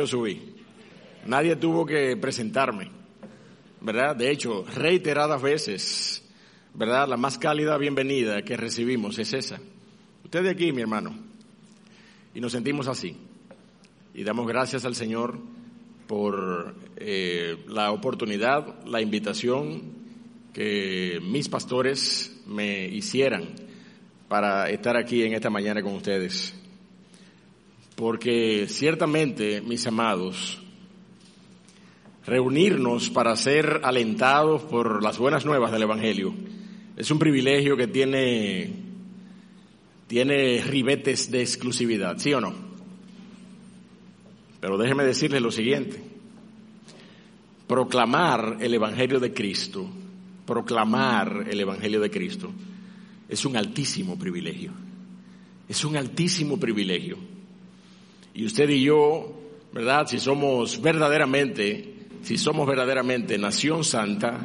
yo subí. Nadie tuvo que presentarme, ¿verdad? De hecho, reiteradas veces, ¿verdad? La más cálida bienvenida que recibimos es esa. Usted de aquí, mi hermano. Y nos sentimos así. Y damos gracias al Señor por eh, la oportunidad, la invitación que mis pastores me hicieran para estar aquí en esta mañana con ustedes. Porque ciertamente, mis amados, reunirnos para ser alentados por las buenas nuevas del Evangelio es un privilegio que tiene, tiene ribetes de exclusividad, ¿sí o no? Pero déjeme decirle lo siguiente. Proclamar el Evangelio de Cristo, proclamar el Evangelio de Cristo, es un altísimo privilegio. Es un altísimo privilegio. Y usted y yo, ¿verdad? Si somos verdaderamente, si somos verdaderamente nación santa,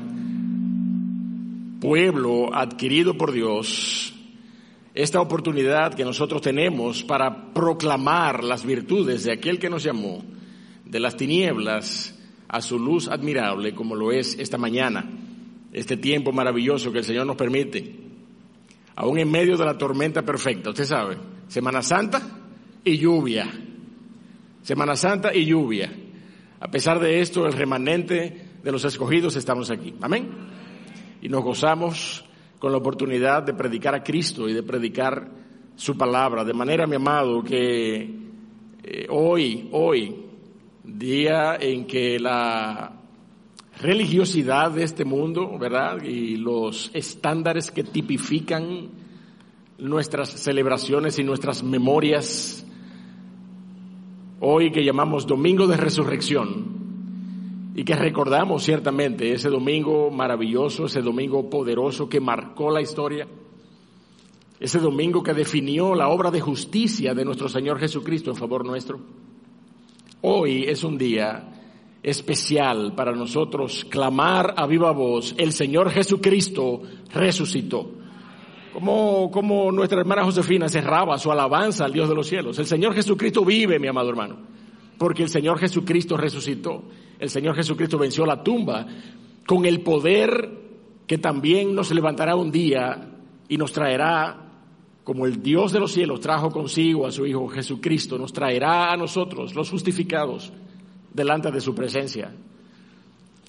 pueblo adquirido por Dios, esta oportunidad que nosotros tenemos para proclamar las virtudes de aquel que nos llamó de las tinieblas a su luz admirable, como lo es esta mañana, este tiempo maravilloso que el Señor nos permite, aún en medio de la tormenta perfecta, usted sabe, Semana Santa y lluvia, Semana Santa y lluvia. A pesar de esto, el remanente de los escogidos estamos aquí. Amén. Y nos gozamos con la oportunidad de predicar a Cristo y de predicar su palabra. De manera, mi amado, que eh, hoy, hoy, día en que la religiosidad de este mundo, ¿verdad? Y los estándares que tipifican nuestras celebraciones y nuestras memorias, hoy que llamamos Domingo de Resurrección, y que recordamos ciertamente ese domingo maravilloso, ese domingo poderoso que marcó la historia, ese domingo que definió la obra de justicia de nuestro Señor Jesucristo en favor nuestro. Hoy es un día especial para nosotros clamar a viva voz, el Señor Jesucristo resucitó. Como, nuestra hermana Josefina cerraba su alabanza al Dios de los cielos. El Señor Jesucristo vive, mi amado hermano, porque el Señor Jesucristo resucitó el Señor Jesucristo venció la tumba con el poder que también nos levantará un día y nos traerá, como el Dios de los cielos trajo consigo a su Hijo Jesucristo, nos traerá a nosotros, los justificados, delante de su presencia.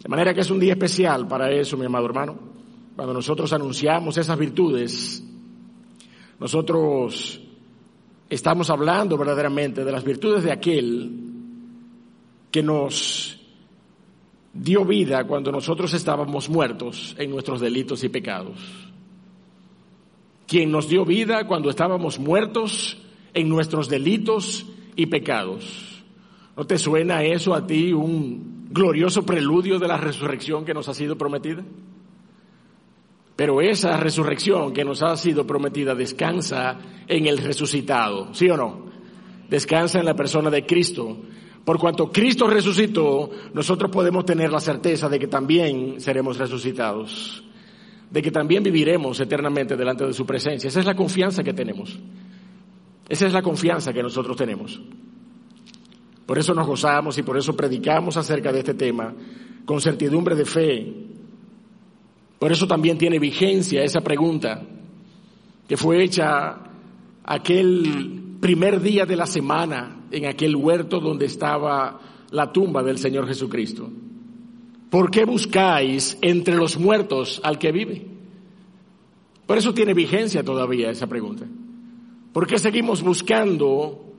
De manera que es un día especial para eso, mi amado hermano. Cuando nosotros anunciamos esas virtudes, nosotros estamos hablando verdaderamente de las virtudes de aquel que nos dio vida cuando nosotros estábamos muertos en nuestros delitos y pecados. Quien nos dio vida cuando estábamos muertos en nuestros delitos y pecados. ¿No te suena eso a ti un glorioso preludio de la resurrección que nos ha sido prometida? Pero esa resurrección que nos ha sido prometida descansa en el resucitado, ¿sí o no? Descansa en la persona de Cristo, por cuanto Cristo resucitó, nosotros podemos tener la certeza de que también seremos resucitados, de que también viviremos eternamente delante de su presencia. Esa es la confianza que tenemos. Esa es la confianza que nosotros tenemos. Por eso nos gozamos y por eso predicamos acerca de este tema con certidumbre de fe. Por eso también tiene vigencia esa pregunta que fue hecha aquel primer día de la semana en aquel huerto donde estaba la tumba del Señor Jesucristo. ¿Por qué buscáis entre los muertos al que vive? Por eso tiene vigencia todavía esa pregunta. ¿Por qué seguimos buscando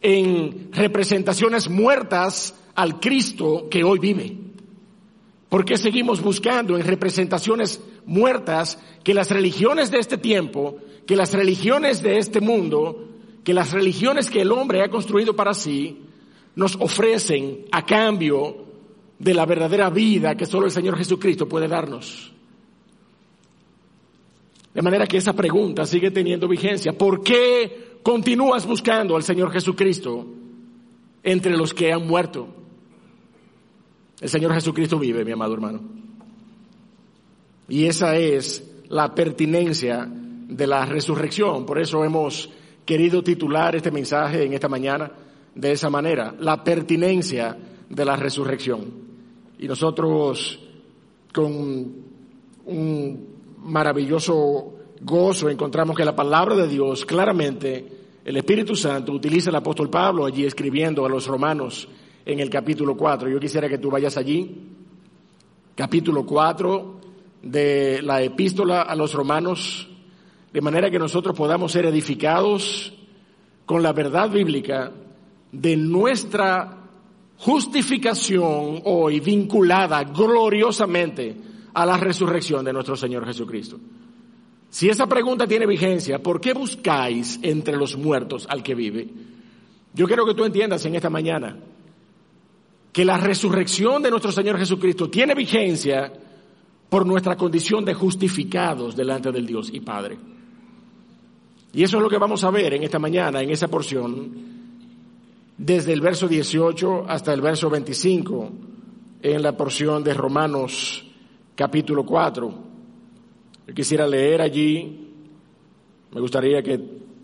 en representaciones muertas al Cristo que hoy vive? ¿Por qué seguimos buscando en representaciones muertas que las religiones de este tiempo, que las religiones de este mundo que las religiones que el hombre ha construido para sí nos ofrecen a cambio de la verdadera vida que solo el Señor Jesucristo puede darnos. De manera que esa pregunta sigue teniendo vigencia. ¿Por qué continúas buscando al Señor Jesucristo entre los que han muerto? El Señor Jesucristo vive, mi amado hermano. Y esa es la pertinencia de la resurrección. Por eso hemos querido titular este mensaje en esta mañana, de esa manera, la pertinencia de la resurrección. Y nosotros con un maravilloso gozo encontramos que la palabra de Dios claramente, el Espíritu Santo utiliza el apóstol Pablo allí escribiendo a los romanos en el capítulo 4. Yo quisiera que tú vayas allí, capítulo 4 de la epístola a los romanos, de manera que nosotros podamos ser edificados con la verdad bíblica de nuestra justificación hoy vinculada gloriosamente a la resurrección de nuestro Señor Jesucristo. Si esa pregunta tiene vigencia, ¿por qué buscáis entre los muertos al que vive? Yo quiero que tú entiendas en esta mañana que la resurrección de nuestro Señor Jesucristo tiene vigencia por nuestra condición de justificados delante del Dios y Padre. Y eso es lo que vamos a ver en esta mañana, en esa porción, desde el verso 18 hasta el verso 25, en la porción de Romanos capítulo 4. Yo quisiera leer allí, me gustaría que,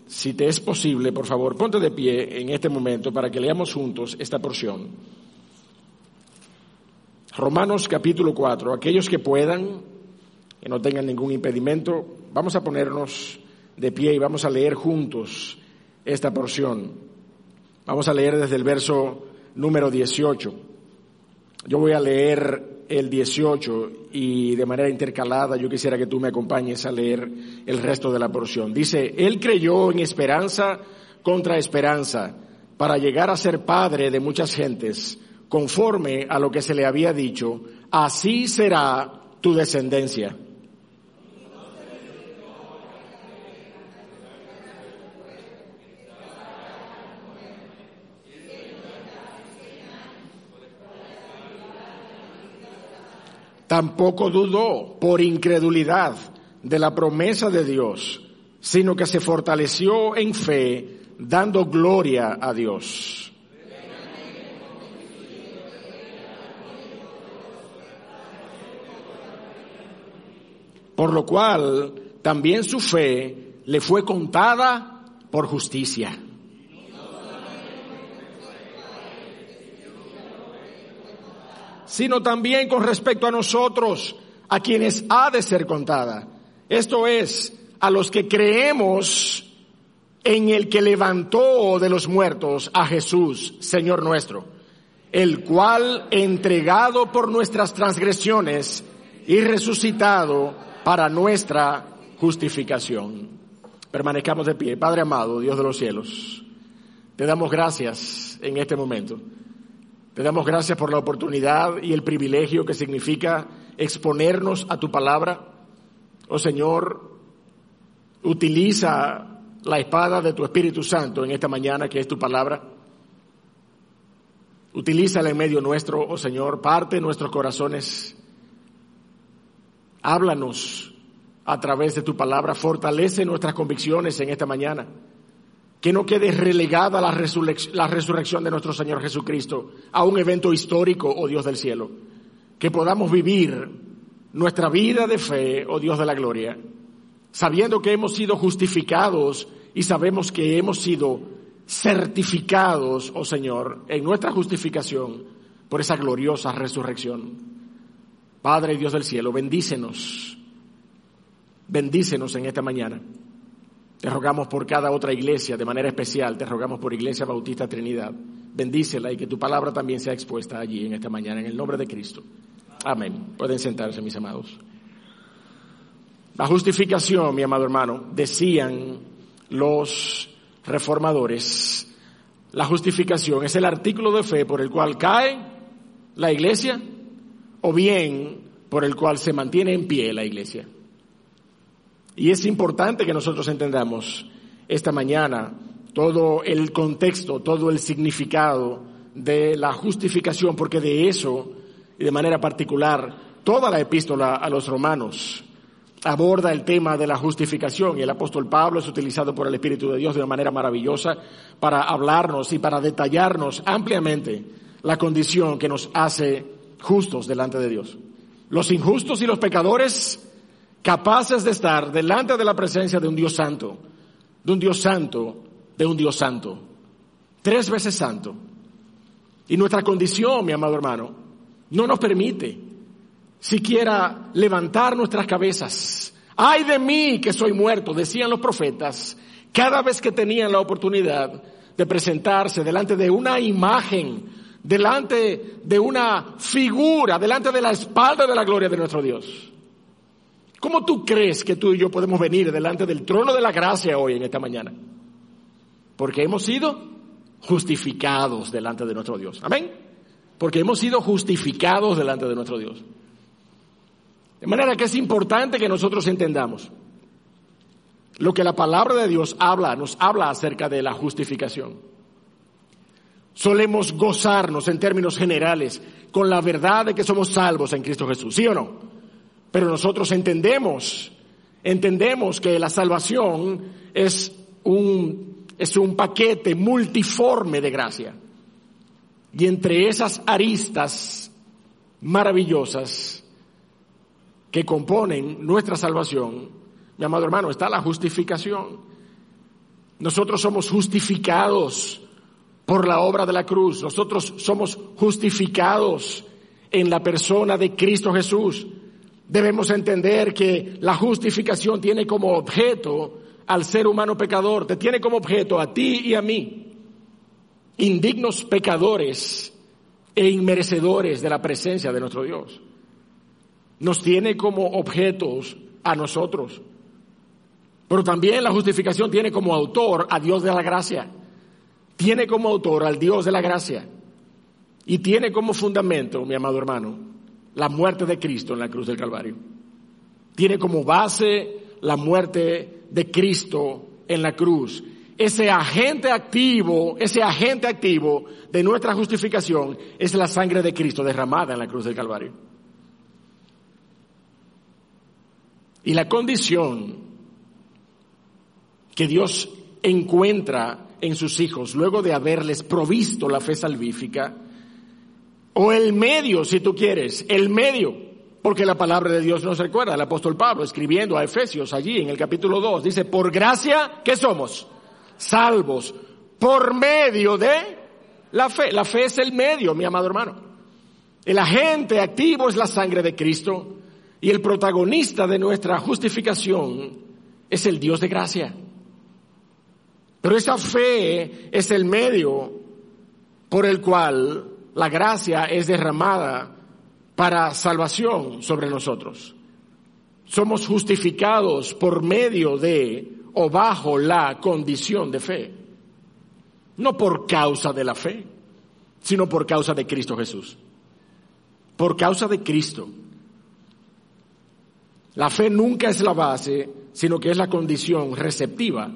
si te es posible, por favor, ponte de pie en este momento para que leamos juntos esta porción. Romanos capítulo 4, aquellos que puedan, que no tengan ningún impedimento, vamos a ponernos de pie y vamos a leer juntos esta porción. Vamos a leer desde el verso número 18. Yo voy a leer el 18 y de manera intercalada yo quisiera que tú me acompañes a leer el resto de la porción. Dice, Él creyó en esperanza contra esperanza para llegar a ser padre de muchas gentes, conforme a lo que se le había dicho, así será tu descendencia. Tampoco dudó por incredulidad de la promesa de Dios, sino que se fortaleció en fe, dando gloria a Dios. Por lo cual también su fe le fue contada por justicia. sino también con respecto a nosotros, a quienes ha de ser contada. Esto es, a los que creemos en el que levantó de los muertos a Jesús, Señor nuestro, el cual entregado por nuestras transgresiones y resucitado para nuestra justificación. Permanezcamos de pie. Padre amado, Dios de los cielos, te damos gracias en este momento. Te damos gracias por la oportunidad y el privilegio que significa exponernos a tu palabra. Oh Señor, utiliza la espada de tu Espíritu Santo en esta mañana, que es tu palabra. Utilízala en medio nuestro, oh Señor, parte nuestros corazones. Háblanos a través de tu palabra, fortalece nuestras convicciones en esta mañana que no quede relegada la, resurrección de nuestro Señor Jesucristo a un evento histórico, oh Dios del cielo. Que podamos vivir nuestra vida de fe, oh Dios de la gloria, sabiendo que hemos sido justificados y sabemos que hemos sido certificados, oh Señor, en nuestra justificación por esa gloriosa resurrección. Padre Dios del cielo, bendícenos, bendícenos en esta mañana. Te rogamos por cada otra iglesia, de manera especial, te rogamos por Iglesia Bautista Trinidad. Bendícela y que tu palabra también sea expuesta allí en esta mañana, en el nombre de Cristo. Amén. Pueden sentarse, mis amados. La justificación, mi amado hermano, decían los reformadores, la justificación es el artículo de fe por el cual cae la iglesia o bien por el cual se mantiene en pie la iglesia. Y es importante que nosotros entendamos esta mañana todo el contexto, todo el significado de la justificación, porque de eso, y de manera particular, toda la epístola a los romanos aborda el tema de la justificación y el apóstol Pablo es utilizado por el Espíritu de Dios de una manera maravillosa para hablarnos y para detallarnos ampliamente la condición que nos hace justos delante de Dios. Los injustos y los pecadores capaces de estar delante de la presencia de un Dios santo, de un Dios santo, de un Dios santo. tres veces santo. Y nuestra condición, mi amado hermano, no nos permite siquiera levantar nuestras cabezas. Ay de mí que soy muerto, decían los profetas, cada vez que tenían la oportunidad de presentarse delante de una imagen, delante de una figura, delante de la espalda de la gloria de nuestro Dios. ¿Cómo tú crees que tú y yo podemos venir delante del trono de la gracia hoy en esta mañana? Porque hemos sido justificados delante de nuestro Dios. Amén. Porque hemos sido justificados delante de nuestro Dios. De manera que es importante que nosotros entendamos lo que la palabra de Dios habla, nos habla acerca de la justificación. Solemos gozarnos en términos generales con la verdad de que somos salvos en Cristo Jesús, ¿sí o no? Pero nosotros entendemos, entendemos que la salvación es un, es un paquete multiforme de gracia. Y entre esas aristas maravillosas que componen nuestra salvación, mi amado hermano, está la justificación. Nosotros somos justificados por la obra de la cruz. Nosotros somos justificados en la persona de Cristo Jesús. Debemos entender que la justificación tiene como objeto al ser humano pecador, te tiene como objeto a ti y a mí, indignos pecadores e inmerecedores de la presencia de nuestro Dios. Nos tiene como objetos a nosotros. Pero también la justificación tiene como autor a Dios de la gracia. Tiene como autor al Dios de la gracia. Y tiene como fundamento, mi amado hermano, la muerte de Cristo en la cruz del Calvario. Tiene como base la muerte de Cristo en la cruz. Ese agente activo, ese agente activo de nuestra justificación es la sangre de Cristo derramada en la cruz del Calvario. Y la condición que Dios encuentra en sus hijos luego de haberles provisto la fe salvífica, o el medio, si tú quieres, el medio, porque la palabra de Dios nos recuerda, el apóstol Pablo escribiendo a Efesios allí en el capítulo 2, dice, por gracia, ¿qué somos? Salvos, por medio de la fe. La fe es el medio, mi amado hermano. El agente activo es la sangre de Cristo y el protagonista de nuestra justificación es el Dios de gracia. Pero esa fe es el medio por el cual la gracia es derramada para salvación sobre nosotros. Somos justificados por medio de o bajo la condición de fe. No por causa de la fe, sino por causa de Cristo Jesús. Por causa de Cristo. La fe nunca es la base, sino que es la condición receptiva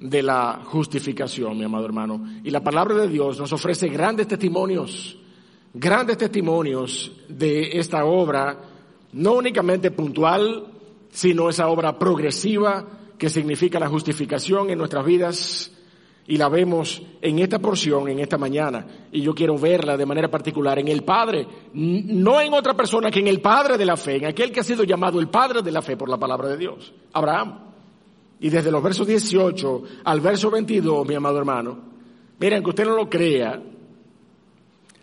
de la justificación, mi amado hermano. Y la palabra de Dios nos ofrece grandes testimonios, grandes testimonios de esta obra, no únicamente puntual, sino esa obra progresiva que significa la justificación en nuestras vidas. Y la vemos en esta porción, en esta mañana. Y yo quiero verla de manera particular en el Padre, no en otra persona que en el Padre de la fe, en aquel que ha sido llamado el Padre de la fe por la palabra de Dios, Abraham. Y desde los versos 18 al verso 22, mi amado hermano, miren que usted no lo crea,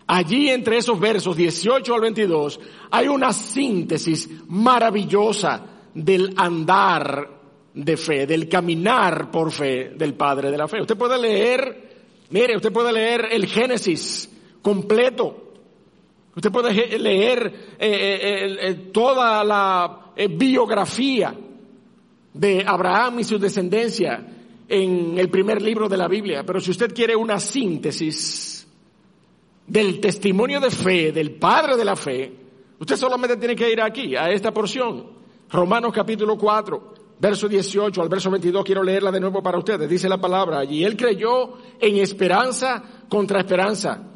allí entre esos versos 18 al 22 hay una síntesis maravillosa del andar de fe, del caminar por fe del Padre de la fe. Usted puede leer, mire, usted puede leer el Génesis completo. Usted puede leer eh, eh, eh, toda la biografía de Abraham y su descendencia en el primer libro de la Biblia, pero si usted quiere una síntesis del testimonio de fe del Padre de la fe, usted solamente tiene que ir aquí, a esta porción, Romanos capítulo 4, verso 18 al verso 22, quiero leerla de nuevo para ustedes, dice la palabra, y él creyó en esperanza contra esperanza,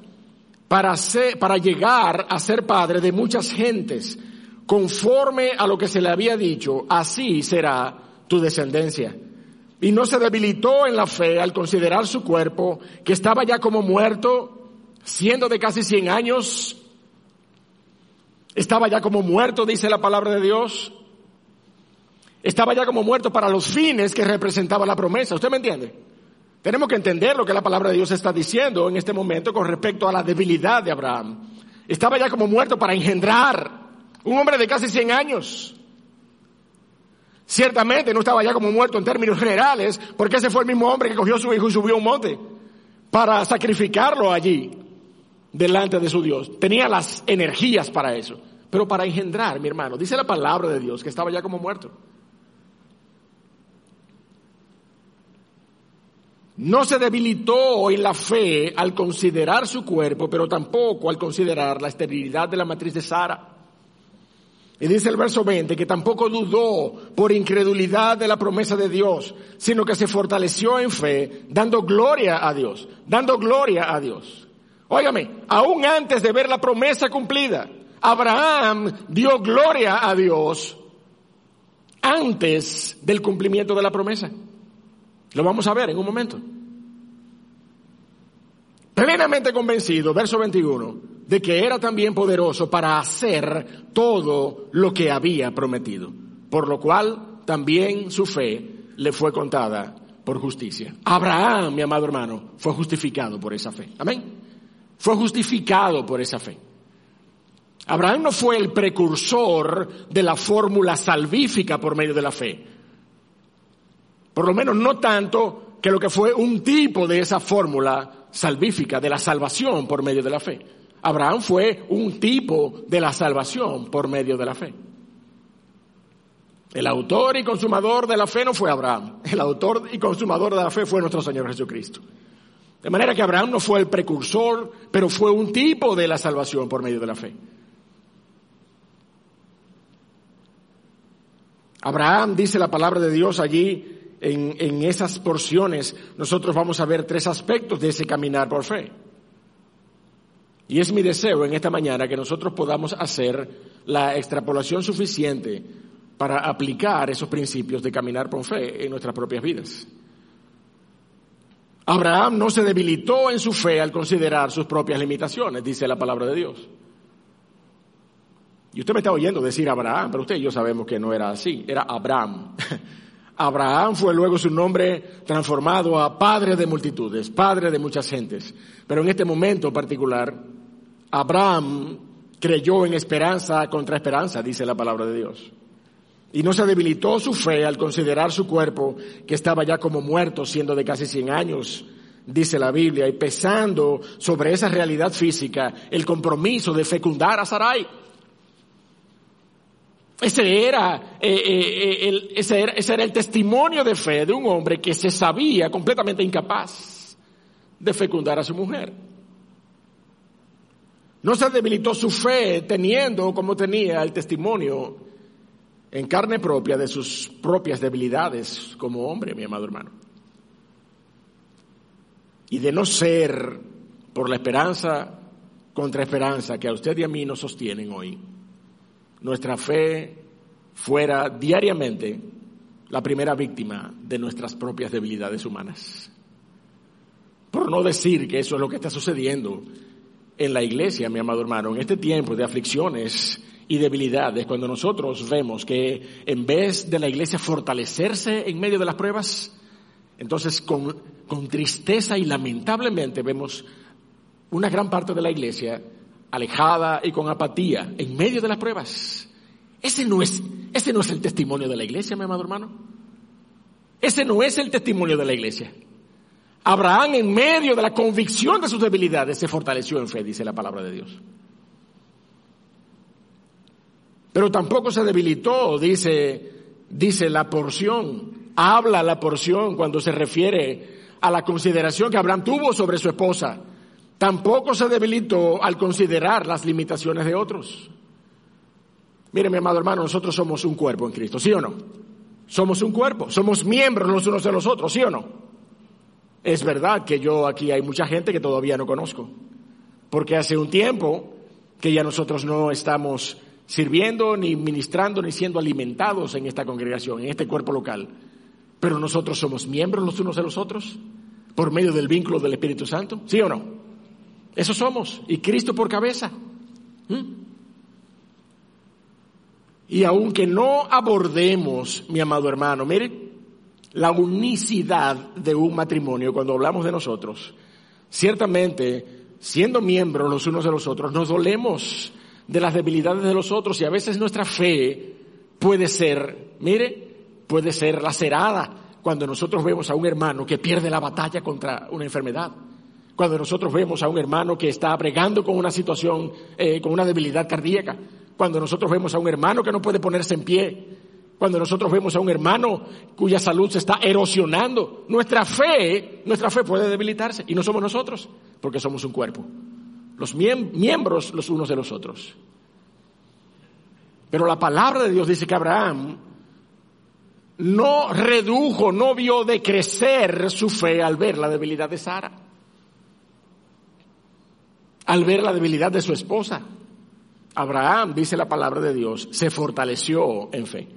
para, ser, para llegar a ser padre de muchas gentes, conforme a lo que se le había dicho, así será tu descendencia. Y no se debilitó en la fe al considerar su cuerpo, que estaba ya como muerto, siendo de casi 100 años. Estaba ya como muerto, dice la palabra de Dios. Estaba ya como muerto para los fines que representaba la promesa. ¿Usted me entiende? Tenemos que entender lo que la palabra de Dios está diciendo en este momento con respecto a la debilidad de Abraham. Estaba ya como muerto para engendrar un hombre de casi 100 años. Ciertamente no estaba ya como muerto en términos generales, porque ese fue el mismo hombre que cogió a su hijo y subió a un monte para sacrificarlo allí delante de su Dios. Tenía las energías para eso. Pero para engendrar, mi hermano, dice la palabra de Dios que estaba ya como muerto. No se debilitó en la fe al considerar su cuerpo, pero tampoco al considerar la esterilidad de la matriz de Sara. Y dice el verso 20 que tampoco dudó por incredulidad de la promesa de Dios, sino que se fortaleció en fe, dando gloria a Dios, dando gloria a Dios. Óigame, aún antes de ver la promesa cumplida, Abraham dio gloria a Dios antes del cumplimiento de la promesa. Lo vamos a ver en un momento. Plenamente convencido, verso 21, de que era también poderoso para hacer todo lo que había prometido, por lo cual también su fe le fue contada por justicia. Abraham, mi amado hermano, fue justificado por esa fe. Amén. Fue justificado por esa fe. Abraham no fue el precursor de la fórmula salvífica por medio de la fe. Por lo menos no tanto que lo que fue un tipo de esa fórmula salvífica de la salvación por medio de la fe. Abraham fue un tipo de la salvación por medio de la fe. El autor y consumador de la fe no fue Abraham. El autor y consumador de la fe fue nuestro Señor Jesucristo. De manera que Abraham no fue el precursor, pero fue un tipo de la salvación por medio de la fe. Abraham dice la palabra de Dios allí en, en, esas porciones, nosotros vamos a ver tres aspectos de ese caminar por fe. Y es mi deseo en esta mañana que nosotros podamos hacer la extrapolación suficiente para aplicar esos principios de caminar por fe en nuestras propias vidas. Abraham no se debilitó en su fe al considerar sus propias limitaciones, dice la palabra de Dios. Y usted me está oyendo decir Abraham, pero usted y yo sabemos que no era así, era Abraham. Abraham fue luego su nombre transformado a padre de multitudes, padre de muchas gentes. Pero en este momento particular, Abraham creyó en esperanza contra esperanza, dice la palabra de Dios. Y no se debilitó su fe al considerar su cuerpo que estaba ya como muerto, siendo de casi 100 años, dice la Biblia, y pesando sobre esa realidad física el compromiso de fecundar a Sarai. Ese era, eh, eh, el, ese era, ese era el testimonio de fe de un hombre que se sabía completamente incapaz de fecundar a su mujer. No se debilitó su fe teniendo como tenía el testimonio en carne propia de sus propias debilidades como hombre, mi amado hermano. Y de no ser por la esperanza contra esperanza que a usted y a mí nos sostienen hoy nuestra fe fuera diariamente la primera víctima de nuestras propias debilidades humanas. Por no decir que eso es lo que está sucediendo en la iglesia, mi amado hermano, en este tiempo de aflicciones y debilidades, cuando nosotros vemos que en vez de la iglesia fortalecerse en medio de las pruebas, entonces con, tristeza y lamentablemente vemos una gran parte de la iglesia alejada y con apatía en medio de las pruebas. Ese no es, ese no es el testimonio de la iglesia, mi amado hermano. Ese no es el testimonio de la iglesia. Abraham en medio de la convicción de sus debilidades se fortaleció en fe, dice la palabra de Dios. Pero tampoco se debilitó, dice, dice la porción, habla la porción cuando se refiere a la consideración que Abraham tuvo sobre su esposa tampoco se debilitó al considerar las limitaciones de otros. Mire, mi amado hermano, nosotros somos un cuerpo en Cristo, ¿sí o no? Somos un cuerpo, somos miembros los unos de los otros, ¿sí o no? Es verdad que yo aquí hay mucha gente que todavía no conozco, porque hace un tiempo que ya nosotros no estamos sirviendo, ni ministrando, ni siendo alimentados en esta congregación, en este cuerpo local. Pero nosotros somos miembros los unos de los otros, por medio del vínculo del Espíritu Santo, ¿sí o no? Eso somos. Y Cristo por cabeza. Y aunque no abordemos, mi amado hermano, mire, la unicidad de un matrimonio, cuando hablamos de nosotros, ciertamente, siendo miembros los unos de los otros, nos dolemos de las debilidades de los otros y a veces nuestra fe puede ser, mire, puede ser lacerada cuando nosotros vemos a un hermano que pierde la batalla contra una enfermedad, cuando nosotros vemos a un hermano que está bregando con una situación, eh, con una debilidad cardíaca, cuando nosotros vemos a un hermano que no puede ponerse en pie, cuando nosotros vemos a un hermano cuya salud se está erosionando, nuestra fe, nuestra fe puede debilitarse y no somos nosotros, porque somos un cuerpo los miembros los unos de los otros. Pero la palabra de Dios dice que Abraham no redujo, no vio de crecer su fe al ver la debilidad de Sara, al ver la debilidad de su esposa. Abraham, dice la palabra de Dios, se fortaleció en fe.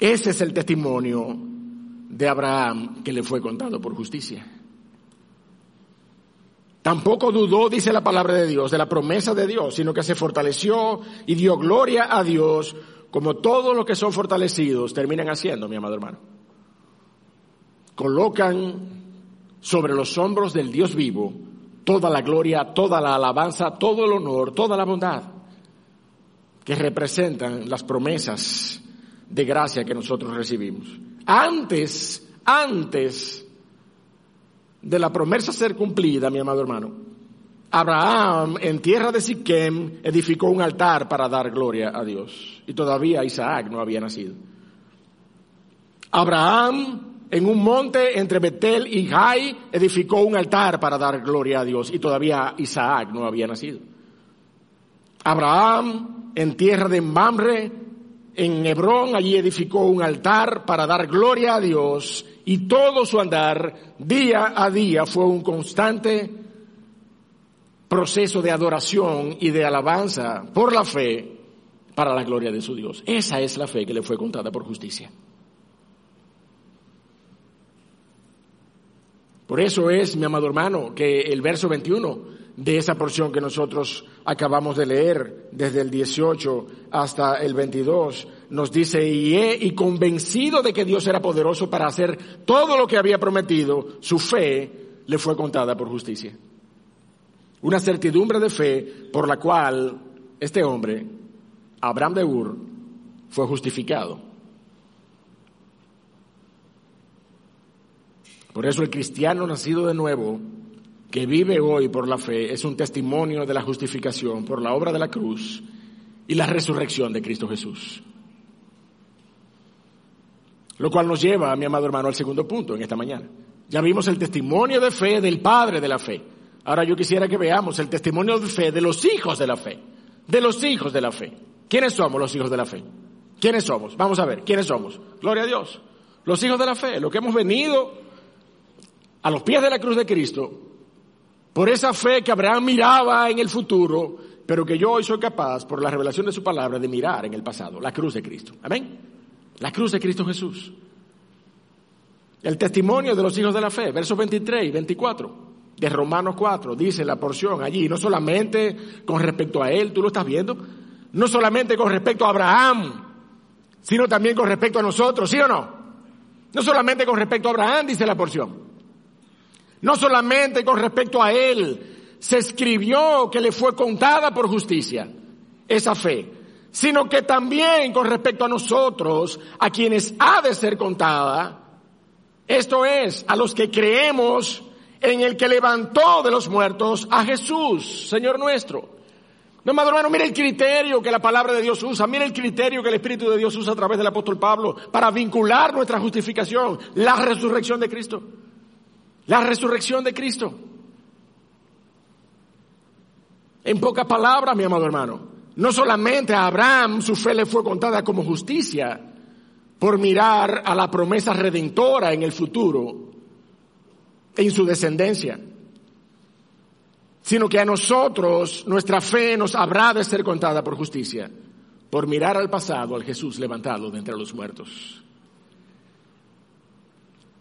Ese es el testimonio de Abraham que le fue contado por justicia. Tampoco dudó, dice la palabra de Dios, de la promesa de Dios, sino que se fortaleció y dio gloria a Dios, como todos los que son fortalecidos terminan haciendo, mi amado hermano. Colocan sobre los hombros del Dios vivo toda la gloria, toda la alabanza, todo el honor, toda la bondad que representan las promesas de gracia que nosotros recibimos. Antes, antes de la promesa ser cumplida, mi amado hermano, Abraham en tierra de Siquem edificó un altar para dar gloria a Dios. Y todavía Isaac no había nacido. Abraham en un monte entre Betel y Jai edificó un altar para dar gloria a Dios. Y todavía Isaac no había nacido. Abraham en tierra de Mamre, en Hebrón, allí edificó un altar para dar gloria a Dios y todo su andar día a día fue un constante proceso de adoración y de alabanza por la fe para la gloria de su Dios. Esa es la fe que le fue contada por justicia. Por eso es, mi amado hermano, que el verso 21 de esa porción que nosotros acabamos de leer, desde el 18 hasta el 22, nos dice, y, he, y convencido de que Dios era poderoso para hacer todo lo que había prometido, su fe le fue contada por justicia. Una certidumbre de fe por la cual este hombre, Abraham de Ur, fue justificado. Por eso el cristiano nacido de nuevo que vive hoy por la fe es un testimonio de la justificación por la obra de la cruz y la resurrección de Cristo Jesús. Lo cual nos lleva, mi amado hermano, al segundo punto en esta mañana. Ya vimos el testimonio de fe del Padre de la fe. Ahora yo quisiera que veamos el testimonio de fe de los hijos de la fe. De los hijos de la fe. ¿Quiénes somos los hijos de la fe? ¿Quiénes somos? Vamos a ver, ¿quiénes somos? Gloria a Dios. Los hijos de la fe, los que hemos venido a los pies de la cruz de Cristo por esa fe que Abraham miraba en el futuro, pero que yo hoy soy capaz, por la revelación de su palabra, de mirar en el pasado, la cruz de Cristo. Amén. La cruz de Cristo Jesús. El testimonio de los hijos de la fe, versos 23 y 24 de Romanos 4, dice la porción allí, no solamente con respecto a él, tú lo estás viendo, no solamente con respecto a Abraham, sino también con respecto a nosotros, ¿sí o no? No solamente con respecto a Abraham, dice la porción. No solamente con respecto a él se escribió que le fue contada por justicia esa fe, sino que también con respecto a nosotros, a quienes ha de ser contada, esto es, a los que creemos en el que levantó de los muertos a Jesús, Señor nuestro. No, madre hermano, mire el criterio que la palabra de Dios usa, mire el criterio que el Espíritu de Dios usa a través del apóstol Pablo para vincular nuestra justificación, la resurrección de Cristo. La resurrección de Cristo. En pocas palabras, mi amado hermano, no solamente a Abraham su fe le fue contada como justicia por mirar a la promesa redentora en el futuro, en su descendencia, sino que a nosotros nuestra fe nos habrá de ser contada por justicia, por mirar al pasado, al Jesús levantado de entre los muertos.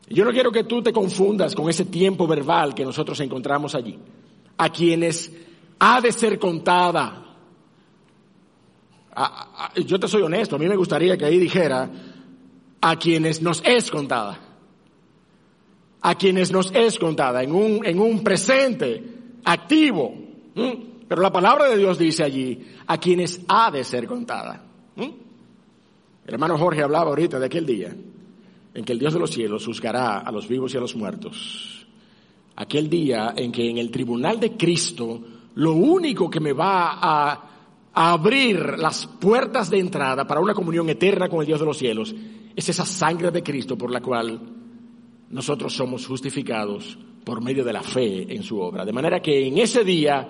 Yo no quiero que tú te confundas con ese tiempo verbal que nosotros encontramos allí. A quienes ha de ser contada. yo te soy honesto, a mí me gustaría que ahí dijera, a quienes nos es contada. A quienes nos es contada en un, en un presente activo. Pero la palabra de Dios dice allí, a quienes ha de ser contada. El hermano Jorge hablaba ahorita de aquel día en que el Dios de los cielos juzgará a los vivos y a los muertos. Aquel día en que en el tribunal de Cristo lo único que me va a, abrir las puertas de entrada para una comunión eterna con el Dios de los cielos es esa sangre de Cristo por la cual nosotros somos justificados por medio de la fe en su obra. De manera que en ese día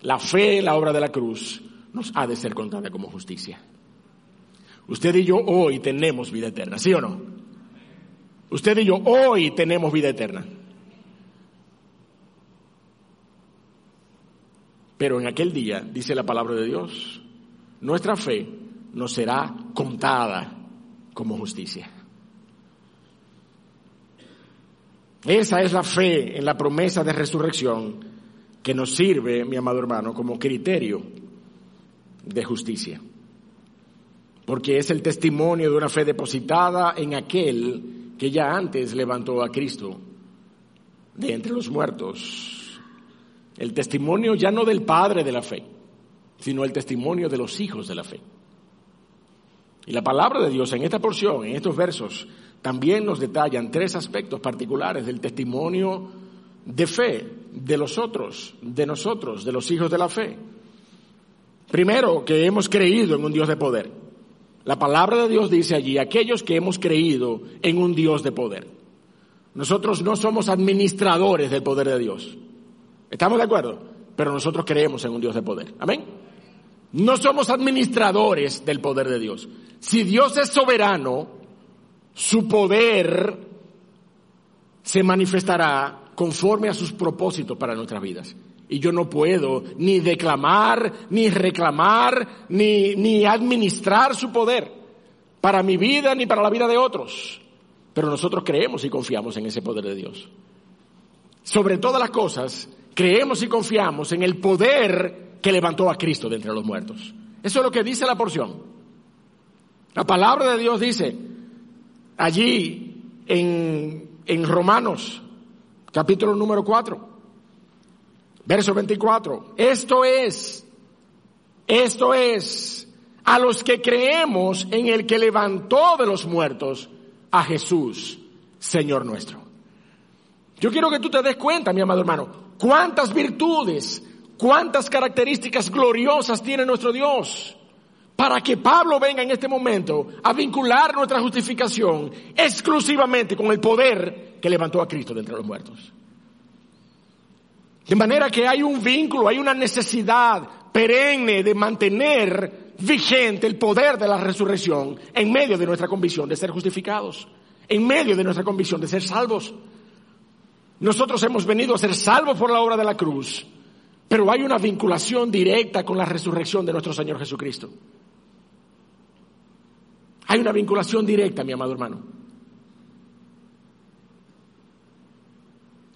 la fe en la obra de la cruz nos ha de ser contada como justicia. Usted y yo hoy tenemos vida eterna, ¿sí o no? Usted y yo hoy tenemos vida eterna. Pero en aquel día, dice la palabra de Dios, nuestra fe nos será contada como justicia. Esa es la fe en la promesa de resurrección que nos sirve, mi amado hermano, como criterio de justicia. Porque es el testimonio de una fe depositada en aquel que ya antes levantó a Cristo de entre los muertos el testimonio ya no del padre de la fe, sino el testimonio de los hijos de la fe. Y la palabra de Dios en esta porción, en estos versos, también nos detallan tres aspectos particulares del testimonio de fe de los otros, de nosotros, de los hijos de la fe. Primero, que hemos creído en un Dios de poder. La palabra de Dios dice allí, aquellos que hemos creído en un Dios de poder. Nosotros no somos administradores del poder de Dios. ¿Estamos de acuerdo? Pero nosotros creemos en un Dios de poder. Amén. No somos administradores del poder de Dios. Si Dios es soberano, su poder se manifestará conforme a sus propósitos para nuestras vidas. Y yo no puedo ni declamar, ni reclamar, ni, ni administrar su poder para mi vida ni para la vida de otros. Pero nosotros creemos y confiamos en ese poder de Dios. Sobre todas las cosas, creemos y confiamos en el poder que levantó a Cristo de entre los muertos. Eso es lo que dice la porción. La palabra de Dios dice allí en, en Romanos, capítulo número 4, verso 24. Esto es, esto es a los que creemos en el que levantó de los muertos a Jesús, Señor nuestro. Yo quiero que tú te des cuenta, mi amado hermano, cuántas virtudes, cuántas características gloriosas tiene nuestro Dios para que Pablo venga en este momento a vincular nuestra justificación exclusivamente con el poder que levantó a Cristo de entre los muertos. De manera que hay un vínculo, hay una necesidad perenne de mantener vigente el poder de la resurrección en medio de nuestra convicción de ser justificados, en medio de nuestra convicción de ser salvos. Nosotros hemos venido a ser salvos por la obra de la cruz, pero hay una vinculación directa con la resurrección de nuestro Señor Jesucristo. Hay una vinculación directa, mi amado hermano.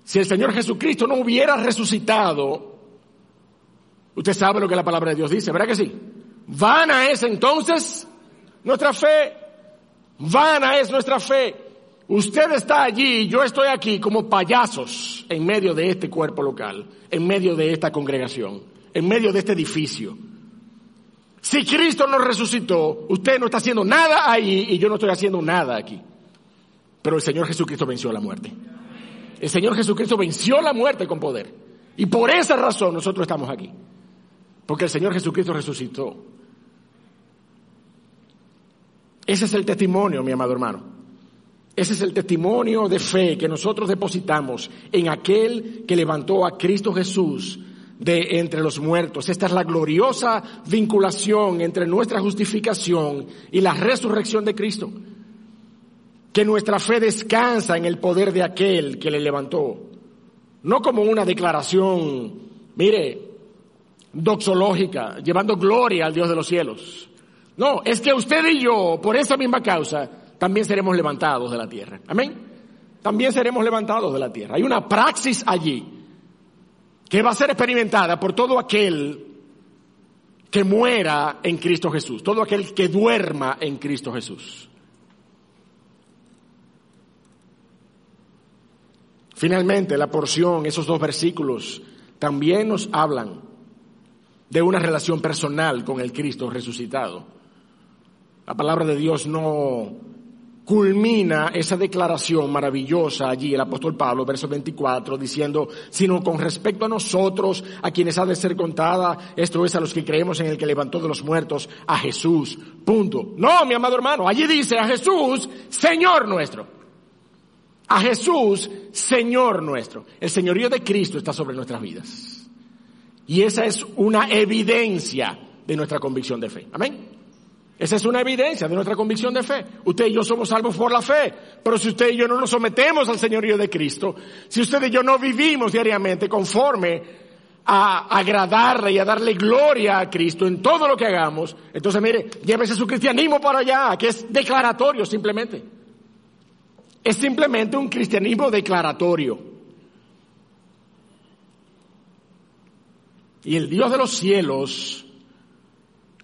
Si el Señor Jesucristo no hubiera resucitado, usted sabe lo que la palabra de Dios dice, ¿verdad que sí? Vana es entonces nuestra fe, vana es nuestra fe. Usted está allí y yo estoy aquí como payasos en medio de este cuerpo local, en medio de esta congregación, en medio de este edificio. Si Cristo nos resucitó, usted no está haciendo nada ahí y yo no estoy haciendo nada aquí. Pero el Señor Jesucristo venció la muerte. El Señor Jesucristo venció la muerte con poder. Y por esa razón nosotros estamos aquí. Porque el Señor Jesucristo resucitó. Ese es el testimonio, mi amado hermano. Ese es el testimonio de fe que nosotros depositamos en aquel que levantó a Cristo Jesús de entre los muertos. Esta es la gloriosa vinculación entre nuestra justificación y la resurrección de Cristo. Que nuestra fe descansa en el poder de aquel que le levantó. No como una declaración, mire, doxológica, llevando gloria al Dios de los cielos. No, es que usted y yo, por esa misma causa, también seremos levantados de la tierra. Amén. También seremos levantados de la tierra. Hay una praxis allí que va a ser experimentada por todo aquel que muera en Cristo Jesús, todo aquel que duerma en Cristo Jesús. Finalmente, la porción, esos dos versículos, también nos hablan de una relación personal con el Cristo resucitado. La palabra de Dios no culmina esa declaración maravillosa allí el apóstol Pablo, verso 24, diciendo, sino con respecto a nosotros, a quienes ha de ser contada, esto es a los que creemos en el que levantó de los muertos, a Jesús. Punto. No, mi amado hermano, allí dice a Jesús, Señor nuestro a Jesús, Señor nuestro. El señorío de Cristo está sobre nuestras vidas. Y esa es una evidencia de nuestra convicción de fe. Amén. Esa es una evidencia de nuestra convicción de fe. Usted y yo somos salvos por la fe. Pero si usted y yo no nos sometemos al señorío de Cristo, si usted y yo no vivimos diariamente conforme a agradarle y a darle gloria a Cristo en todo lo que hagamos, entonces mire, llévese su cristianismo para allá, que es declaratorio simplemente es simplemente un cristianismo declaratorio. Y el Dios de los cielos,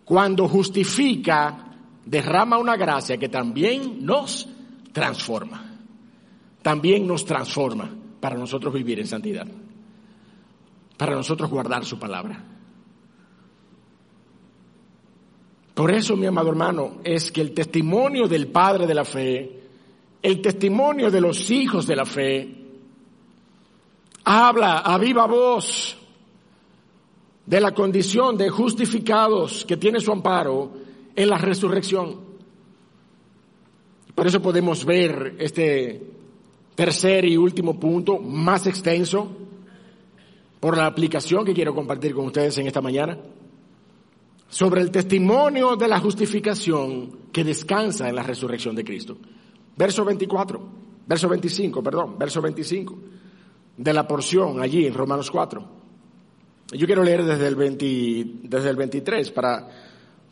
cuando justifica, derrama una gracia que también nos transforma. También nos transforma para nosotros vivir en santidad. Para nosotros guardar su palabra. Por eso, mi amado hermano, es que el testimonio del Padre de la Fe el testimonio de los hijos de la fe habla a viva voz de la condición de justificados que tiene su amparo en la resurrección. Por eso podemos ver este tercer y último punto más extenso por la aplicación que quiero compartir con ustedes en esta mañana sobre el testimonio de la justificación que descansa en la resurrección de Cristo. Verso 24, verso 25, perdón, verso 25 de la porción allí en Romanos 4. Yo quiero leer desde el, 20, desde el 23 para,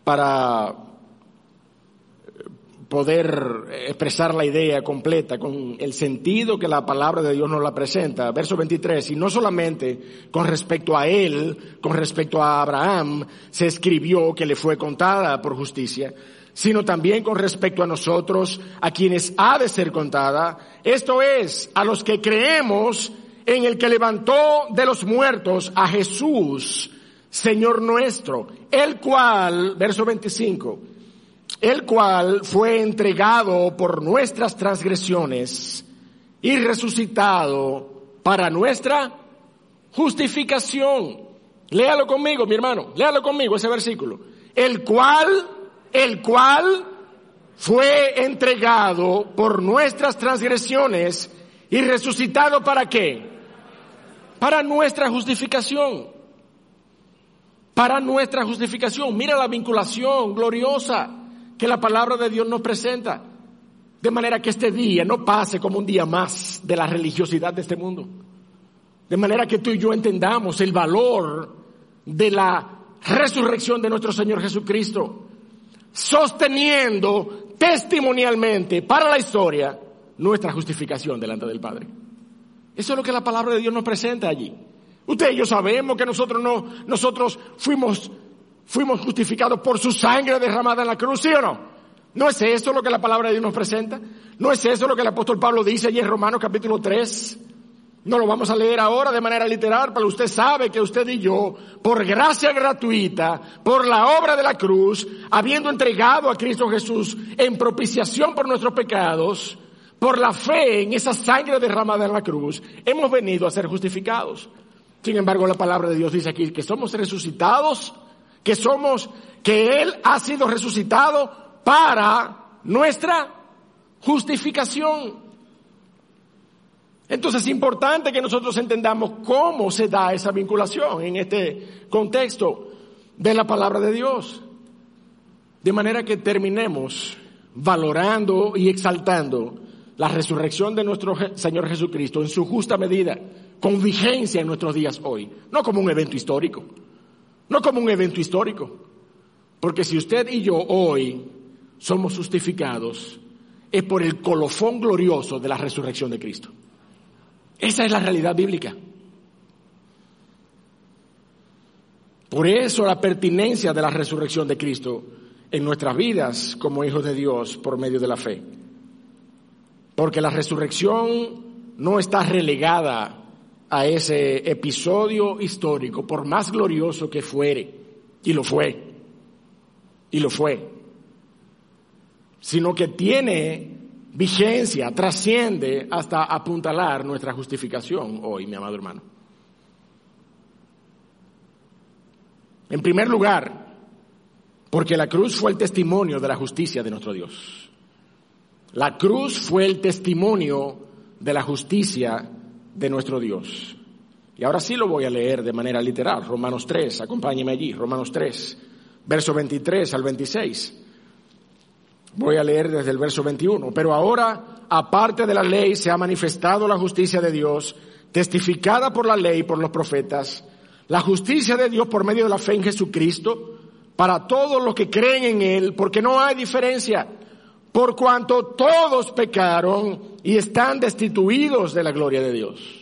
para poder expresar la idea completa con el sentido que la palabra de Dios nos la presenta. Verso 23, y no solamente con respecto a él, con respecto a Abraham, se escribió que le fue contada por justicia, sino también con respecto a nosotros, a quienes ha de ser contada, esto es, a los que creemos en el que levantó de los muertos a Jesús, Señor nuestro, el cual, verso 25, el cual fue entregado por nuestras transgresiones y resucitado para nuestra justificación. Léalo conmigo, mi hermano, léalo conmigo ese versículo. El cual el cual fue entregado por nuestras transgresiones y resucitado para qué? Para nuestra justificación. Para nuestra justificación. Mira la vinculación gloriosa que la palabra de Dios nos presenta. De manera que este día no pase como un día más de la religiosidad de este mundo. De manera que tú y yo entendamos el valor de la resurrección de nuestro Señor Jesucristo sosteniendo testimonialmente para la historia nuestra justificación delante del Padre. Eso es lo que la palabra de Dios nos presenta allí. Ustedes y yo sabemos que nosotros no, nosotros fuimos, fuimos justificados por su sangre derramada en la cruz, ¿sí o no? ¿No es eso lo que la palabra de Dios nos presenta? ¿No es eso lo que el apóstol Pablo dice allí en Romanos capítulo 3? No lo vamos a leer ahora de manera literal, pero usted sabe que usted y yo, por gracia gratuita, por la obra de la cruz, habiendo entregado a Cristo Jesús en propiciación por nuestros pecados, por la fe en esa sangre derramada en la cruz, hemos venido a ser justificados. Sin embargo, la palabra de Dios dice aquí que somos resucitados, que somos, que Él ha sido resucitado para nuestra justificación. Entonces es importante que nosotros entendamos cómo se da esa vinculación en este contexto de la palabra de Dios. De manera que terminemos valorando y exaltando la resurrección de nuestro Señor Jesucristo en su justa medida, con vigencia en nuestros días hoy, no como un evento histórico, no como un evento histórico, porque si usted y yo hoy somos justificados, es por el colofón glorioso de la resurrección de Cristo. Esa es la realidad bíblica. Por eso la pertinencia de la resurrección de Cristo en nuestras vidas como hijos de Dios por medio de la fe. Porque la resurrección no está relegada a ese episodio histórico, por más glorioso que fuere, y lo fue, y lo fue, sino que tiene vigencia, trasciende hasta apuntalar nuestra justificación hoy, mi amado hermano. En primer lugar, porque la cruz fue el testimonio de la justicia de nuestro Dios. La cruz fue el testimonio de la justicia de nuestro Dios. Y ahora sí lo voy a leer de manera literal. Romanos 3, acompáñeme allí. Romanos 3, verso 23 al 26. Voy a leer desde el verso 21. Pero ahora, aparte de la ley, se ha manifestado la justicia de Dios, testificada por la ley y por los profetas, la justicia de Dios por medio de la fe en Jesucristo, para todos los que creen en Él, porque no hay diferencia, por cuanto todos pecaron y están destituidos de la gloria de Dios.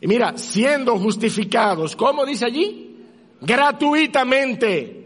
Y mira, siendo justificados, ¿cómo dice allí? Gratuitamente,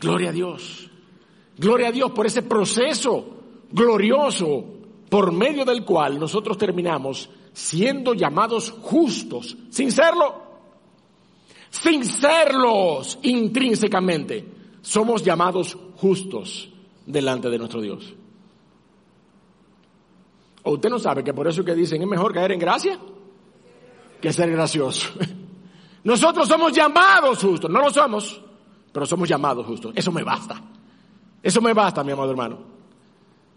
Gloria a Dios. Gloria a Dios por ese proceso glorioso por medio del cual nosotros terminamos siendo llamados justos, sin serlo sin serlos intrínsecamente, somos llamados justos delante de nuestro Dios. ¿O usted no sabe que por eso que dicen es mejor caer en gracia que ser gracioso? Nosotros somos llamados justos, no lo somos, pero somos llamados justos. Eso me basta. Eso me basta, mi amado hermano.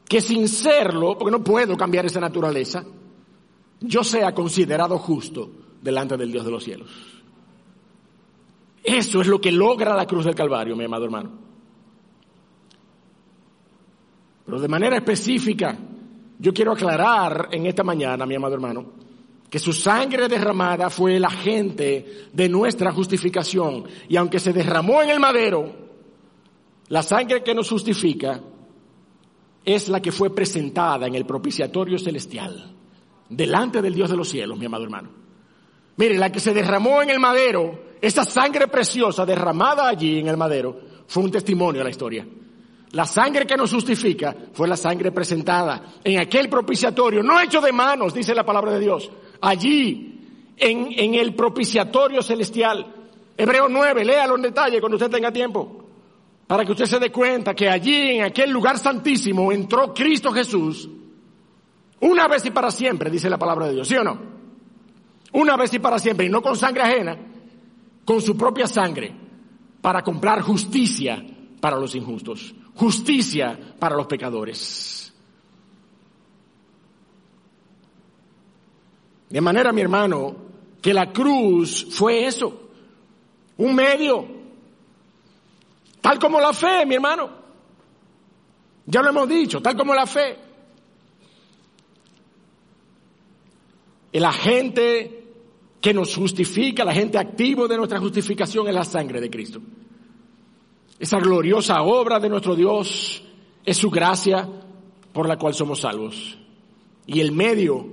Que sin serlo, porque no puedo cambiar esa naturaleza, yo sea considerado justo delante del Dios de los cielos. Eso es lo que logra la cruz del Calvario, mi amado hermano. Pero de manera específica, yo quiero aclarar en esta mañana, mi amado hermano, que su sangre derramada fue el agente de nuestra justificación. Y aunque se derramó en el madero, la sangre que nos justifica es la que fue presentada en el propiciatorio celestial, delante del Dios de los cielos, mi amado hermano. Mire, la que se derramó en el madero esa sangre preciosa derramada allí en el madero fue un testimonio a la historia. La sangre que nos justifica fue la sangre presentada en aquel propiciatorio, no hecho de manos, dice la palabra de Dios, allí en, en el propiciatorio celestial. Hebreo 9, léalo en detalle cuando usted tenga tiempo, para que usted se dé cuenta que allí en aquel lugar santísimo entró Cristo Jesús, una vez y para siempre, dice la palabra de Dios, ¿sí o no? Una vez y para siempre, y no con sangre ajena, con su propia sangre para comprar justicia para los injustos, justicia para los pecadores. De manera, mi hermano, que la cruz fue eso, un medio, tal como la fe, mi hermano. Ya lo hemos dicho, tal como la fe. El agente que nos justifica, la gente activo de nuestra justificación es la sangre de Cristo. Esa gloriosa obra de nuestro Dios es su gracia por la cual somos salvos. Y el medio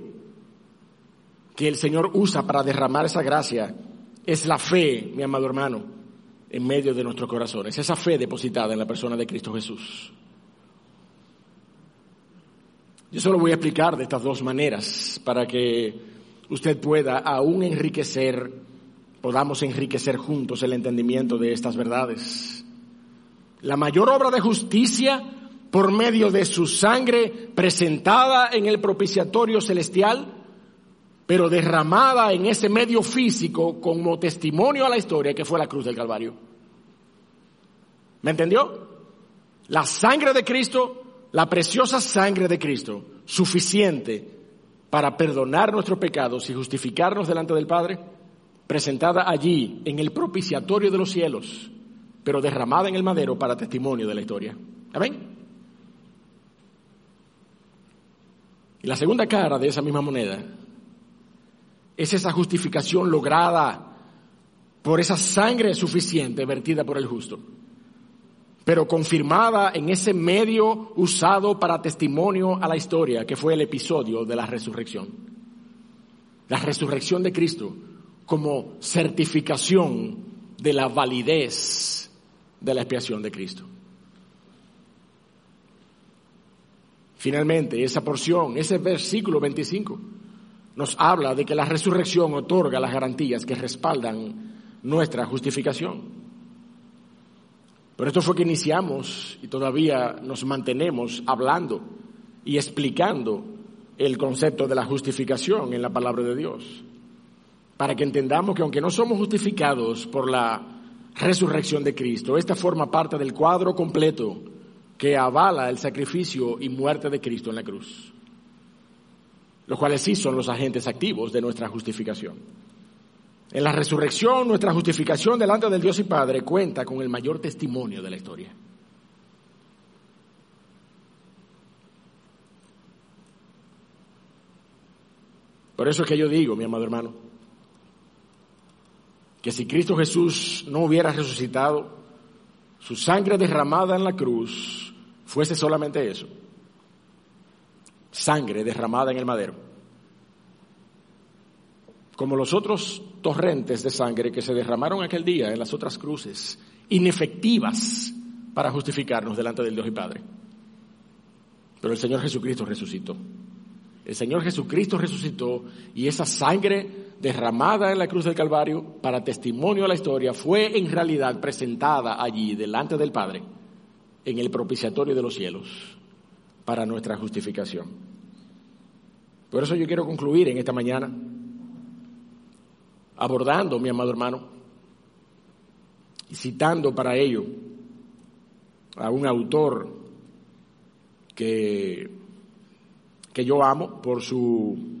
que el Señor usa para derramar esa gracia es la fe, mi amado hermano, en medio de nuestros corazones. Esa fe depositada en la persona de Cristo Jesús. Yo solo voy a explicar de estas dos maneras para que usted pueda aún enriquecer, podamos enriquecer juntos el entendimiento de estas verdades. La mayor obra de justicia por medio de su sangre presentada en el propiciatorio celestial, pero derramada en ese medio físico como testimonio a la historia que fue la cruz del Calvario. ¿Me entendió? La sangre de Cristo, la preciosa sangre de Cristo, suficiente para perdonar nuestros pecados y justificarnos delante del Padre, presentada allí en el propiciatorio de los cielos, pero derramada en el madero para testimonio de la historia. Amén. Y la segunda cara de esa misma moneda es esa justificación lograda por esa sangre suficiente vertida por el justo, pero confirmada en ese medio usado para testimonio a la historia, que fue el episodio de la resurrección. La resurrección de Cristo como certificación de la validez de la expiación de Cristo. Finalmente, esa porción, ese versículo 25, nos habla de que la resurrección otorga las garantías que respaldan nuestra justificación. Por esto fue que iniciamos y todavía nos mantenemos hablando y explicando el concepto de la justificación en la palabra de Dios, para que entendamos que aunque no somos justificados por la resurrección de Cristo, esta forma parte del cuadro completo que avala el sacrificio y muerte de Cristo en la cruz, los cuales sí son los agentes activos de nuestra justificación. En la resurrección, nuestra justificación delante del Dios y Padre cuenta con el mayor testimonio de la historia. Por eso es que yo digo, mi amado hermano, que si Cristo Jesús no hubiera resucitado, su sangre derramada en la cruz fuese solamente eso, sangre derramada en el madero como los otros torrentes de sangre que se derramaron aquel día en las otras cruces, inefectivas para justificarnos delante del Dios y Padre. Pero el Señor Jesucristo resucitó. El Señor Jesucristo resucitó y esa sangre derramada en la cruz del Calvario para testimonio a la historia fue en realidad presentada allí delante del Padre en el propiciatorio de los cielos para nuestra justificación. Por eso yo quiero concluir en esta mañana abordando, mi amado hermano, y citando para ello a un autor que, que yo amo por su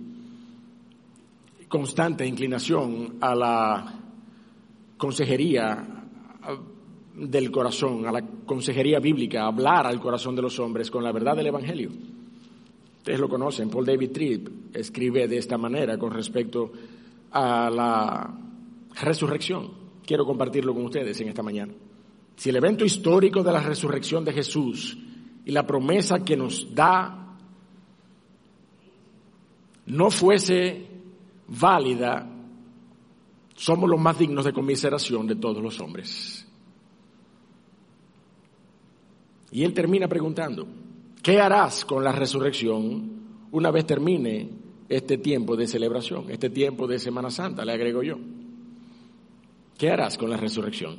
constante inclinación a la consejería del corazón, a la consejería bíblica, a hablar al corazón de los hombres con la verdad del Evangelio. Ustedes lo conocen, Paul David Tripp escribe de esta manera con respecto a la resurrección. Quiero compartirlo con ustedes en esta mañana. Si el evento histórico de la resurrección de Jesús y la promesa que nos da no fuese válida, somos los más dignos de conmiseración de todos los hombres. Y él termina preguntando, ¿qué harás con la resurrección una vez termine este tiempo de celebración, este tiempo de Semana Santa, le agrego yo. ¿Qué harás con la resurrección?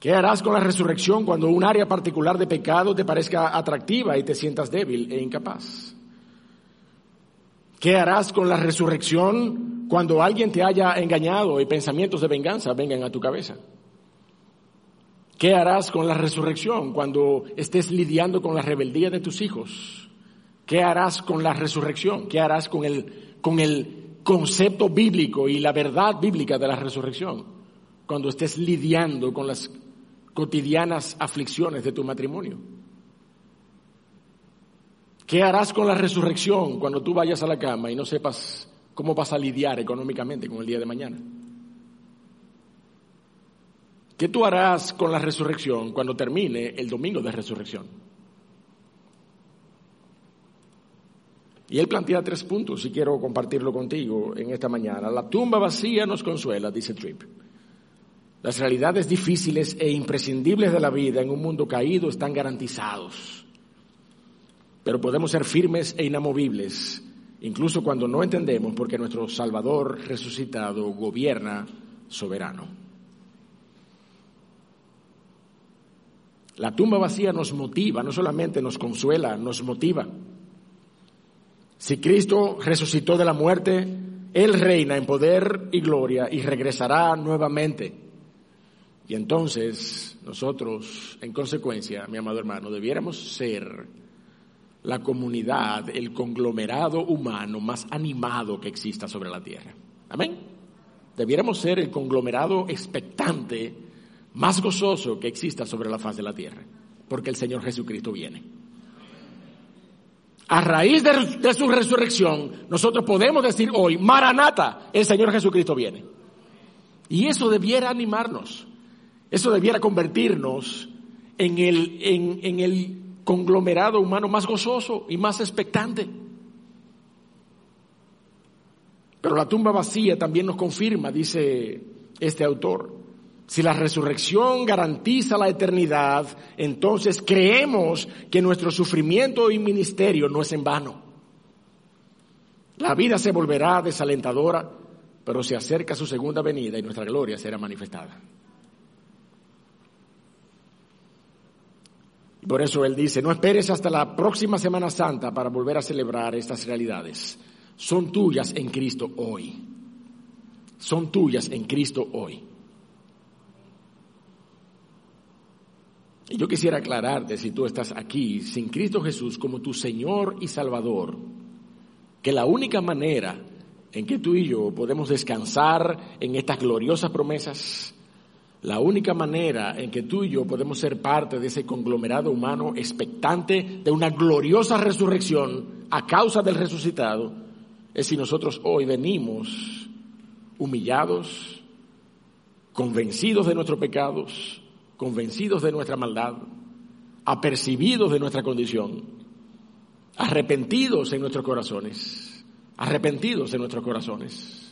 ¿Qué harás con la resurrección cuando un área particular de pecado te parezca atractiva y te sientas débil e incapaz? ¿Qué harás con la resurrección cuando alguien te haya engañado y pensamientos de venganza vengan a tu cabeza? ¿Qué harás con la resurrección cuando estés lidiando con la rebeldía de tus hijos? ¿Qué harás con la resurrección? ¿Qué harás con el, con el concepto bíblico y la verdad bíblica de la resurrección? Cuando estés lidiando con las cotidianas aflicciones de tu matrimonio. ¿Qué harás con la resurrección cuando tú vayas a la cama y no sepas cómo vas a lidiar económicamente con el día de mañana? ¿Qué tú harás con la resurrección cuando termine el domingo de resurrección? Y él plantea tres puntos y quiero compartirlo contigo en esta mañana. La tumba vacía nos consuela, dice Tripp. Las realidades difíciles e imprescindibles de la vida en un mundo caído están garantizados. Pero podemos ser firmes e inamovibles, incluso cuando no entendemos porque nuestro Salvador resucitado gobierna soberano. La tumba vacía nos motiva, no solamente nos consuela, nos motiva. Si Cristo resucitó de la muerte, Él reina en poder y gloria y regresará nuevamente. Y entonces nosotros, en consecuencia, mi amado hermano, debiéramos ser la comunidad, el conglomerado humano más animado que exista sobre la tierra. Amén. Debiéramos ser el conglomerado expectante más gozoso que exista sobre la faz de la tierra, porque el Señor Jesucristo viene. a raíz de, su resurrección, nosotros podemos decir hoy, Maranata, el Señor Jesucristo viene. Y eso debiera animarnos, eso debiera convertirnos en el, en el conglomerado humano más gozoso y más expectante. Pero la tumba vacía también nos confirma, dice este autor, si la resurrección garantiza la eternidad, entonces creemos que nuestro sufrimiento y ministerio no es en vano. La vida se volverá desalentadora, pero se acerca su segunda venida y nuestra gloria será manifestada. Por eso él dice, no esperes hasta la próxima Semana Santa para volver a celebrar estas realidades. Son tuyas en Cristo hoy. Son tuyas en Cristo hoy. Y yo quisiera aclararte, si tú estás aquí sin Cristo Jesús como tu Señor y Salvador, que la única manera en que tú y yo podemos descansar en estas gloriosas promesas, la única manera en que tú y yo podemos ser parte de ese conglomerado humano expectante de una gloriosa resurrección a causa del resucitado, es si nosotros hoy venimos humillados, convencidos de nuestros pecados, convencidos de nuestra maldad, apercibidos de nuestra condición, arrepentidos en nuestros corazones, arrepentidos en nuestros corazones.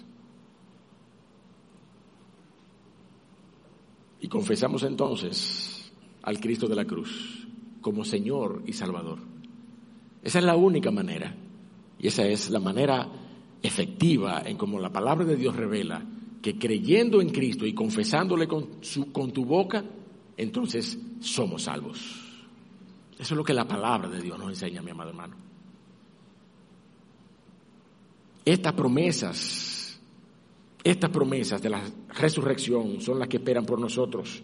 Y confesamos entonces al Cristo de la cruz como Señor y Salvador. Esa es la única manera. Y esa es la manera efectiva en como la palabra de Dios revela que creyendo en Cristo y confesándole con, con tu boca, entonces somos salvos. Eso es lo que la palabra de Dios nos enseña, mi amado hermano. Estas promesas, estas promesas de la resurrección son las que esperan por nosotros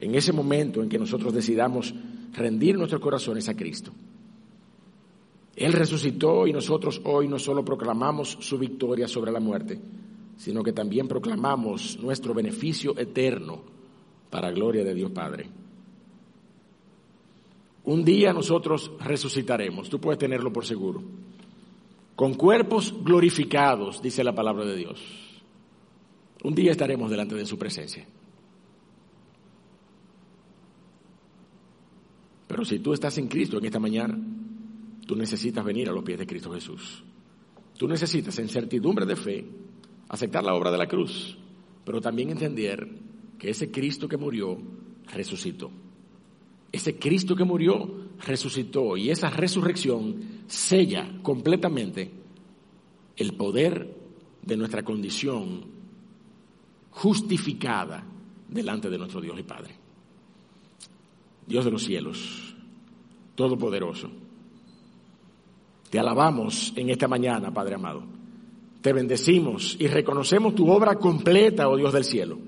en ese momento en que nosotros decidamos rendir nuestros corazones a Cristo. Él resucitó y nosotros hoy no solo proclamamos su victoria sobre la muerte, sino que también proclamamos nuestro beneficio eterno para gloria de Dios Padre. Un día nosotros resucitaremos, tú puedes tenerlo por seguro, con cuerpos glorificados, dice la palabra de Dios. Un día estaremos delante de su presencia. Pero si tú estás en Cristo en esta mañana, tú necesitas venir a los pies de Cristo Jesús. Tú necesitas en certidumbre de fe aceptar la obra de la cruz, pero también entender que ese Cristo que murió resucitó. Ese Cristo que murió resucitó y esa resurrección sella completamente el poder de nuestra condición justificada delante de nuestro Dios y Padre. Dios de los cielos, Todopoderoso, te alabamos en esta mañana, Padre amado. Te bendecimos y reconocemos tu obra completa, oh Dios del cielo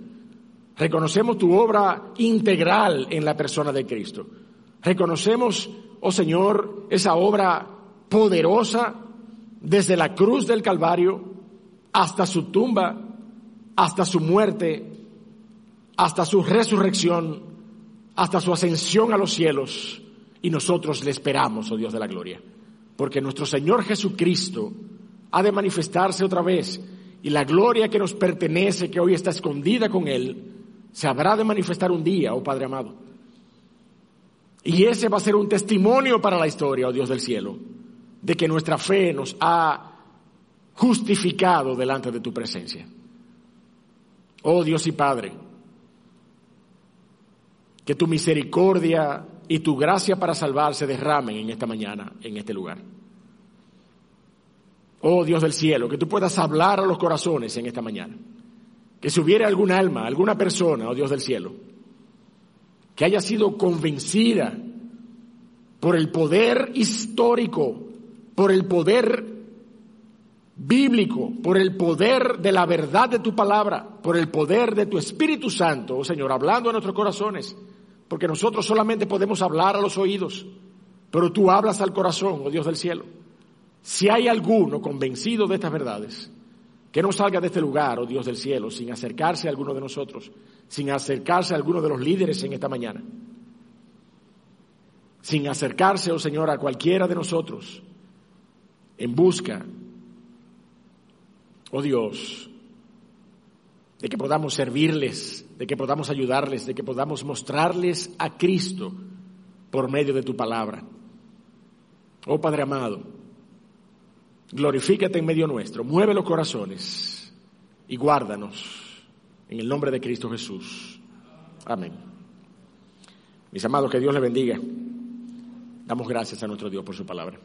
Reconocemos tu obra integral en la persona de Cristo. Reconocemos, oh Señor, esa obra poderosa desde la cruz del Calvario hasta su tumba, hasta su muerte, hasta su resurrección, hasta su ascensión a los cielos. Y nosotros le esperamos, oh Dios de la gloria, porque nuestro Señor Jesucristo ha de manifestarse otra vez y la gloria que nos pertenece, que hoy está escondida con Él, se habrá de manifestar un día, oh Padre amado. Y ese va a ser un testimonio para la historia, oh Dios del cielo, de que nuestra fe nos ha justificado delante de tu presencia. Oh Dios y Padre, que tu misericordia y tu gracia para salvar se derramen en esta mañana, en este lugar. Oh Dios del cielo, que tú puedas hablar a los corazones en esta mañana que si hubiera algún alma, alguna persona, oh Dios del cielo, que haya sido convencida por el poder histórico, por el poder bíblico, por el poder de la verdad de tu palabra, por el poder de tu Espíritu Santo, oh Señor, hablando a nuestros corazones, porque nosotros solamente podemos hablar a los oídos, pero tú hablas al corazón, oh Dios del cielo. Si hay alguno convencido de estas verdades, que no salga de este lugar, oh Dios del cielo, sin acercarse a alguno de nosotros, sin acercarse a alguno de los líderes en esta mañana, sin acercarse, oh Señor, a cualquiera de nosotros, en busca, oh Dios, de que podamos servirles, de que podamos ayudarles, de que podamos mostrarles a Cristo por medio de tu palabra. Oh Padre amado, glorifícate en medio nuestro, mueve los corazones y guárdanos en el nombre de Cristo Jesús. Amén. Mis amados, que Dios les bendiga. Damos gracias a nuestro Dios por su palabra.